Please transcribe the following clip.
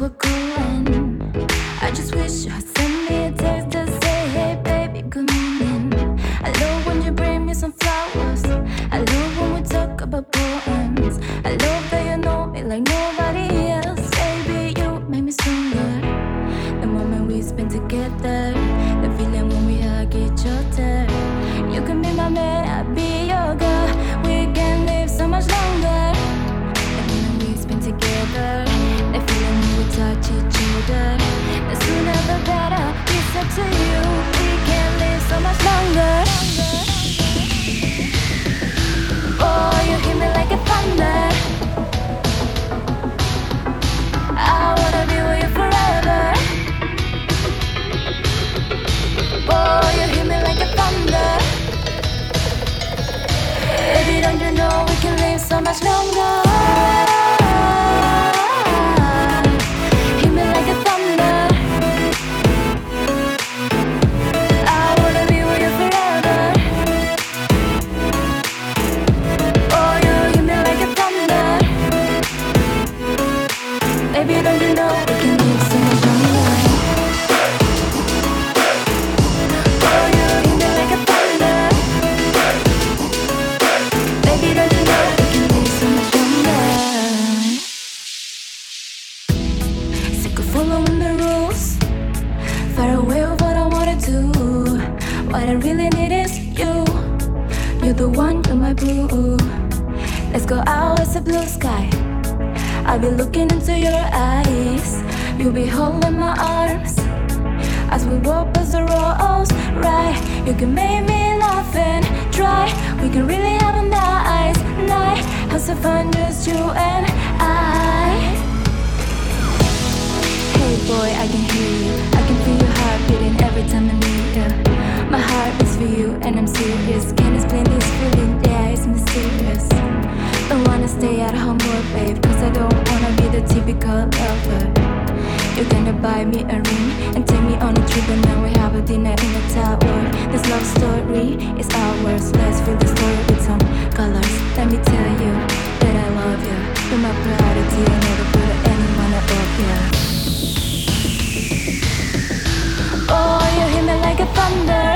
were I just wish you'd send me a text to say, hey baby, come in. I love when you bring me some flowers. I love when we talk about poems. I love that you know me like nobody else. Baby, you make me stronger. The moment we spend together, the feeling when we hug each other. You can be my man, I'll be your girl. so much longer Away of what I wanna do. What I really need is you. You're the one, you're my boo. Let's go out, it's a blue sky. I'll be looking into your eyes. You'll be holding my arms as we walk past the roads. Right, you can make me laugh and try. We can really have a nice night. Have some fun, just you and I. Hey boy, I can hear you feeling every time I need you. My heart is for you, and I'm serious. Can't explain this feeling, yeah, it's mysterious. Don't wanna stay at home more, babe, cause I don't wanna be the typical lover. You're gonna buy me a ring and take me on a trip, and now we have a dinner in a tower. This love story is ours. Let's fill the story with some colors. Let me tell you that I love you. You're my priority, I never put anyone above you. wonder